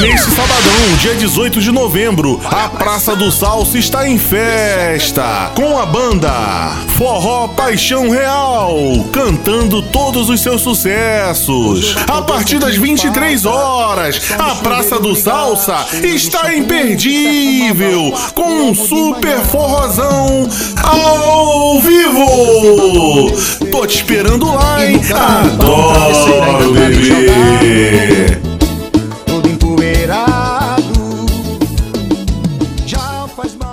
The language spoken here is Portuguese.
neste sabadão, dia 18 de novembro, a Praça do Salso está em festa com a banda Forró Paixão Real, cantando todos os seus sucessos. A partir das 23 horas, a Praça do Salsa está imperdível com um super forrozão ao vivo. Tô te esperando lá, hein? Adoro. faz mal.